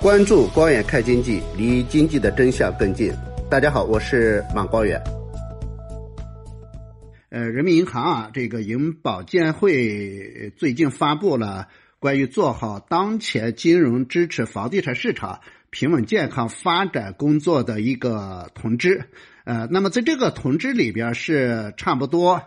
关注光远看经济，离经济的真相更近。大家好，我是马光远。呃，人民银行啊，这个银保监会最近发布了关于做好当前金融支持房地产市场平稳健康发展工作的一个通知。呃，那么在这个通知里边是差不多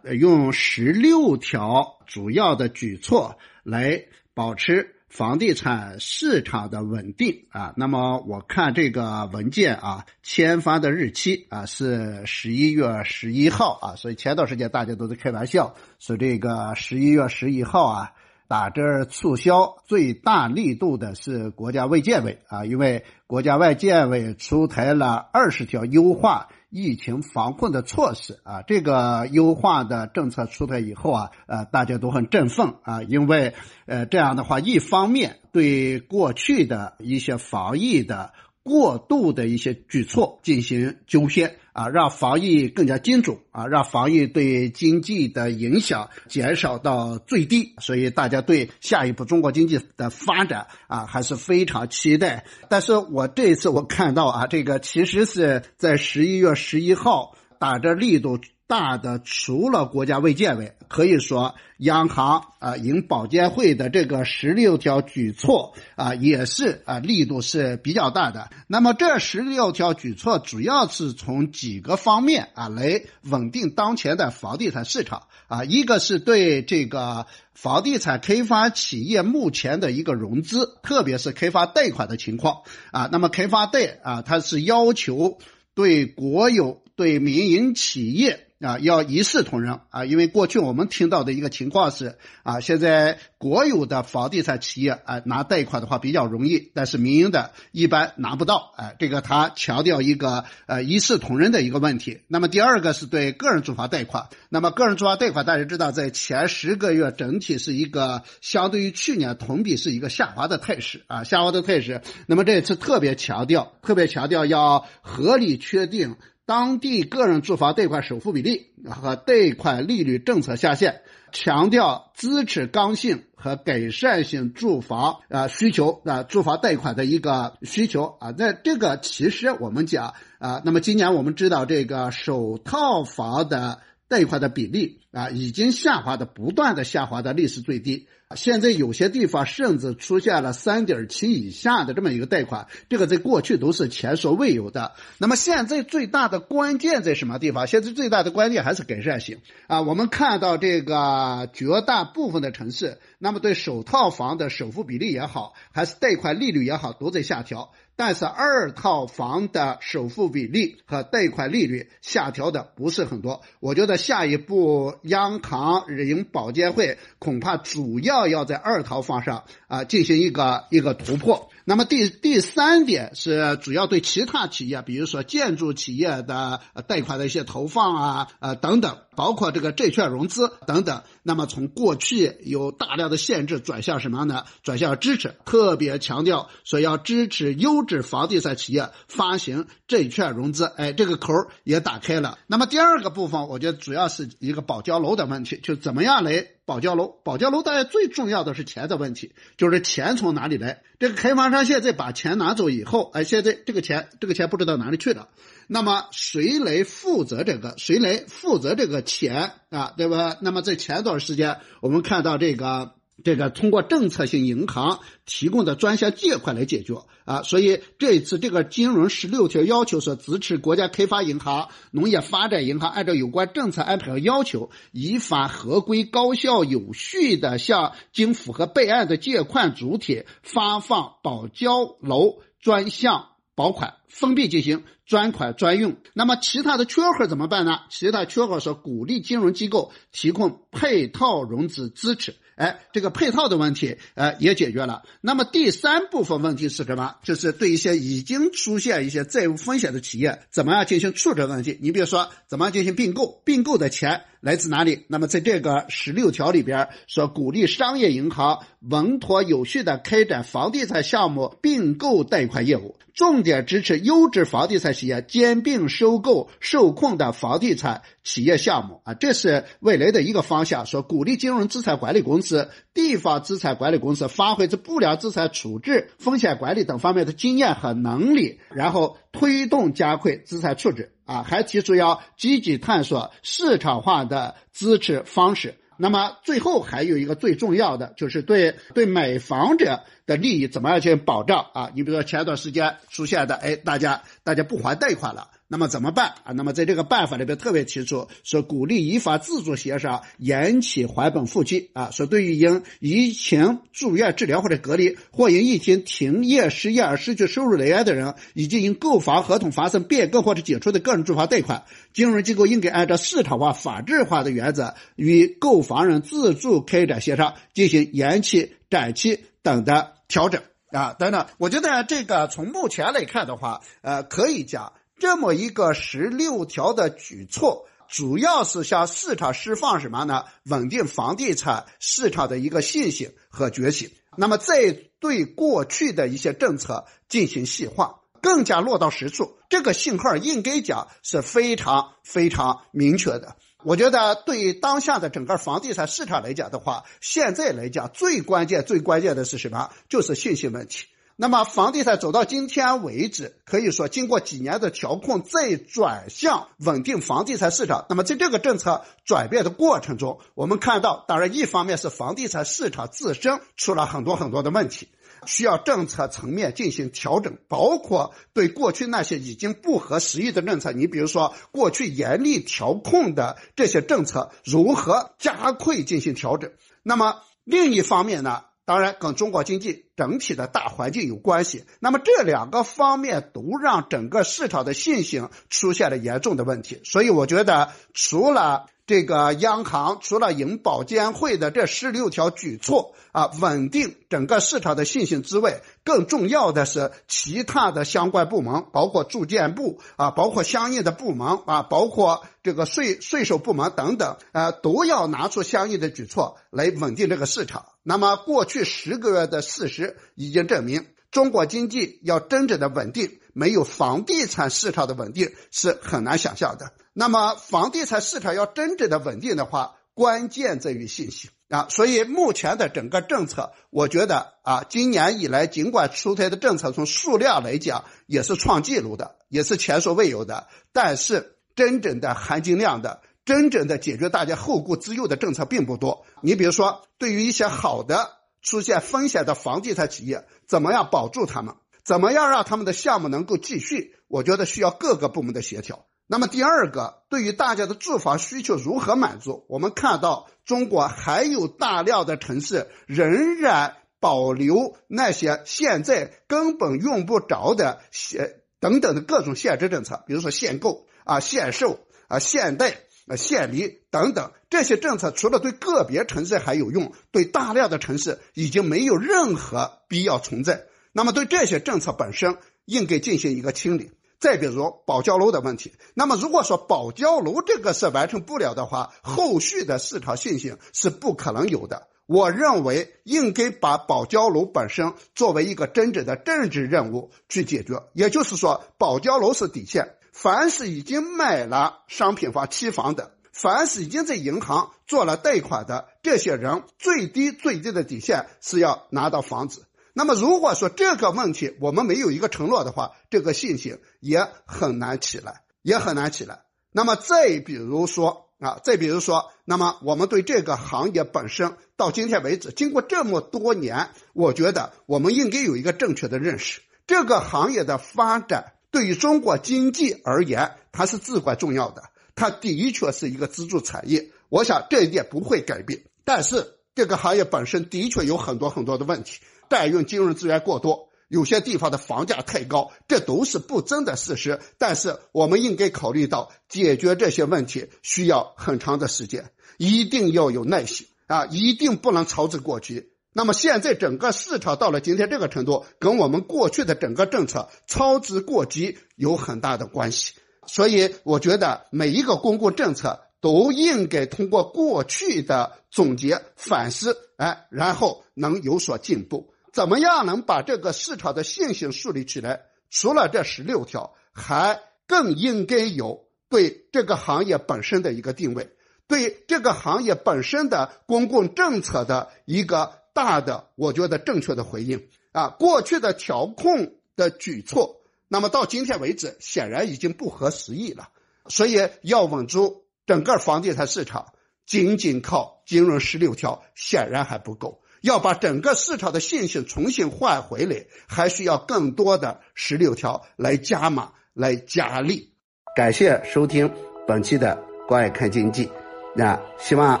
用十六条主要的举措来保持房地产市场的稳定啊。那么我看这个文件啊，签发的日期啊是十一月十一号啊，所以前段时间大家都在开玩笑说这个十一月十一号啊。打折促销最大力度的是国家卫健委啊，因为国家卫健委出台了二十条优化疫情防控的措施啊，这个优化的政策出台以后啊，呃，大家都很振奋啊，因为呃这样的话，一方面对过去的一些防疫的。过度的一些举措进行纠偏啊，让防疫更加精准啊，让防疫对经济的影响减少到最低。所以大家对下一步中国经济的发展啊还是非常期待。但是我这一次我看到啊，这个其实是在十一月十一号打着力度。大的除了国家卫健委，可以说央行啊，银保监会的这个十六条举措啊，也是啊力度是比较大的。那么这十六条举措主要是从几个方面啊来稳定当前的房地产市场啊，一个是对这个房地产开发企业目前的一个融资，特别是开发贷款的情况啊。那么开发贷啊，它是要求对国有、对民营企业。啊，要一视同仁啊！因为过去我们听到的一个情况是啊，现在国有的房地产企业啊拿贷款的话比较容易，但是民营的一般拿不到。啊，这个他强调一个呃一视同仁的一个问题。那么第二个是对个人住房贷款。那么个人住房贷款大家知道，在前十个月整体是一个相对于去年同比是一个下滑的态势啊，下滑的态势。那么这次特别强调，特别强调要合理确定。当地个人住房贷款首付比例和贷款利率政策下限，强调支持刚性和改善性住房啊需求啊住房贷款的一个需求啊。那这个其实我们讲啊，那么今年我们知道这个首套房的贷款的比例啊已经下滑的不断的下滑的历史最低。现在有些地方甚至出现了三点七以下的这么一个贷款，这个在过去都是前所未有的。那么现在最大的关键在什么地方？现在最大的关键还是改善性啊。我们看到这个绝大部分的城市，那么对首套房的首付比例也好，还是贷款利率也好，都在下调。但是二套房的首付比例和贷款利率下调的不是很多。我觉得下一步央行、银保监会恐怕主要要在二套房上啊进行一个一个突破。那么第第三点是主要对其他企业，比如说建筑企业的贷款的一些投放啊，呃等等，包括这个债券融资等等。那么从过去有大量的限制转向什么呢？转向支持，特别强调说要支持优质房地产企业发行债券融资。哎，这个口也打开了。那么第二个部分，我觉得主要是一个保交楼的问题，就怎么样来。保交楼，保交楼，大家最重要的是钱的问题，就是钱从哪里来？这个开发商现在把钱拿走以后，哎，现在这个钱，这个钱不知道哪里去了。那么谁来负责这个？谁来负责这个钱啊？对吧？那么在前段时间，我们看到这个。这个通过政策性银行提供的专项借款来解决啊，所以这一次这个金融十六条要求说，支持国家开发银行、农业发展银行按照有关政策安排和要求，依法合规、高效、有序的向经符合备案的借款主体发放保交楼专项保款，封闭进行专款专用。那么其他的缺口怎么办呢？其他缺口是鼓励金融机构提供配套融资支持。哎，这个配套的问题，呃，也解决了。那么第三部分问题是什么？就是对一些已经出现一些债务风险的企业，怎么样进行处置问题？你比如说，怎么样进行并购？并购的钱来自哪里？那么在这个十六条里边说，鼓励商业银行稳妥有序的开展房地产项目并购贷款业务，重点支持优质房地产企业兼并收购受控的房地产企业项目啊，这是未来的一个方向。说鼓励金融资产管理公司、地方资产管理公司发挥这不良资产处置、风险管理等方面的经验和能力，然后推动加快资产处置。啊，还提出要积极探索市场化的支持方式。那么最后还有一个最重要的，就是对对买房者的利益怎么样去保障啊？你比如说前段时间出现的，哎，大家大家不还贷款了。那么怎么办啊？那么在这个办法里边特别提出说，鼓励依法自主协商延期还本付期啊。说对于因疫情住院治疗或者隔离，或因疫情停业失业而失去收入来源的人，以及因购房合同发生变更或者解除的个人住房贷款，金融机构应该按照市场化、法治化的原则，与购房人自主开展协商，进行延期、展期等的调整啊等等。我觉得这个从目前来看的话，呃，可以讲。这么一个十六条的举措，主要是向市场释放什么呢？稳定房地产市场的一个信心和决心。那么，再对过去的一些政策进行细化，更加落到实处。这个信号应该讲是非常非常明确的。我觉得，对于当下的整个房地产市场来讲的话，现在来讲最关键、最关键的是什么？就是信心问题。那么，房地产走到今天为止，可以说经过几年的调控，再转向稳定房地产市场。那么，在这个政策转变的过程中，我们看到，当然一方面是房地产市场自身出了很多很多的问题，需要政策层面进行调整，包括对过去那些已经不合时宜的政策，你比如说过去严厉调控的这些政策，如何加快进行调整。那么另一方面呢？当然，跟中国经济整体的大环境有关系。那么这两个方面都让整个市场的信心出现了严重的问题。所以，我觉得除了。这个央行除了银保监会的这十六条举措啊，稳定整个市场的信心之外，更重要的是其他的相关部门，包括住建部啊，包括相应的部门啊，包括这个税税收部门等等，呃，都要拿出相应的举措来稳定这个市场。那么，过去十个月的事实已经证明，中国经济要真正的稳定，没有房地产市场的稳定是很难想象的。那么，房地产市场要真正的稳定的话，关键在于信心啊。所以，目前的整个政策，我觉得啊，今年以来尽管出台的政策从数量来讲也是创纪录的，也是前所未有的，但是真正的含金量的、真正的解决大家后顾之忧的政策并不多。你比如说，对于一些好的出现风险的房地产企业，怎么样保住他们？怎么样让他们的项目能够继续？我觉得需要各个部门的协调。那么第二个，对于大家的住房需求如何满足？我们看到中国还有大量的城市仍然保留那些现在根本用不着的限等等的各种限制政策，比如说限购啊、限售啊、限贷呃、限离等等这些政策，除了对个别城市还有用，对大量的城市已经没有任何必要存在。那么对这些政策本身，应该进行一个清理。再比如保交楼的问题，那么如果说保交楼这个事完成不了的话，后续的市场信心是不可能有的。我认为应该把保交楼本身作为一个真正的政治任务去解决。也就是说，保交楼是底线，凡是已经买了商品房、期房的，凡是已经在银行做了贷款的这些人，最低最低的底线是要拿到房子。那么，如果说这个问题我们没有一个承诺的话，这个信心也很难起来，也很难起来。那么，再比如说啊，再比如说，那么我们对这个行业本身到今天为止，经过这么多年，我觉得我们应该有一个正确的认识：这个行业的发展对于中国经济而言，它是至关重要的，它的确是一个支柱产业。我想这一点不会改变。但是，这个行业本身的确有很多很多的问题。代用金融资源过多，有些地方的房价太高，这都是不争的事实。但是我们应该考虑到，解决这些问题需要很长的时间，一定要有耐心啊，一定不能操之过急。那么现在整个市场到了今天这个程度，跟我们过去的整个政策操之过急有很大的关系。所以我觉得每一个公共政策都应该通过过去的总结反思，哎，然后能有所进步。怎么样能把这个市场的信心树立起来？除了这十六条，还更应该有对这个行业本身的一个定位，对这个行业本身的公共政策的一个大的，我觉得正确的回应啊。过去的调控的举措，那么到今天为止，显然已经不合时宜了。所以要稳住整个房地产市场，仅仅靠金融十六条显然还不够。要把整个市场的信心重新换回来，还需要更多的十六条来加码、来加力。感谢收听本期的《关爱看经济》，那希望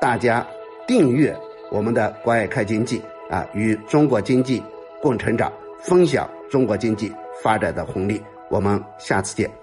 大家订阅我们的《关爱看经济》啊，与中国经济共成长，分享中国经济发展的红利。我们下次见。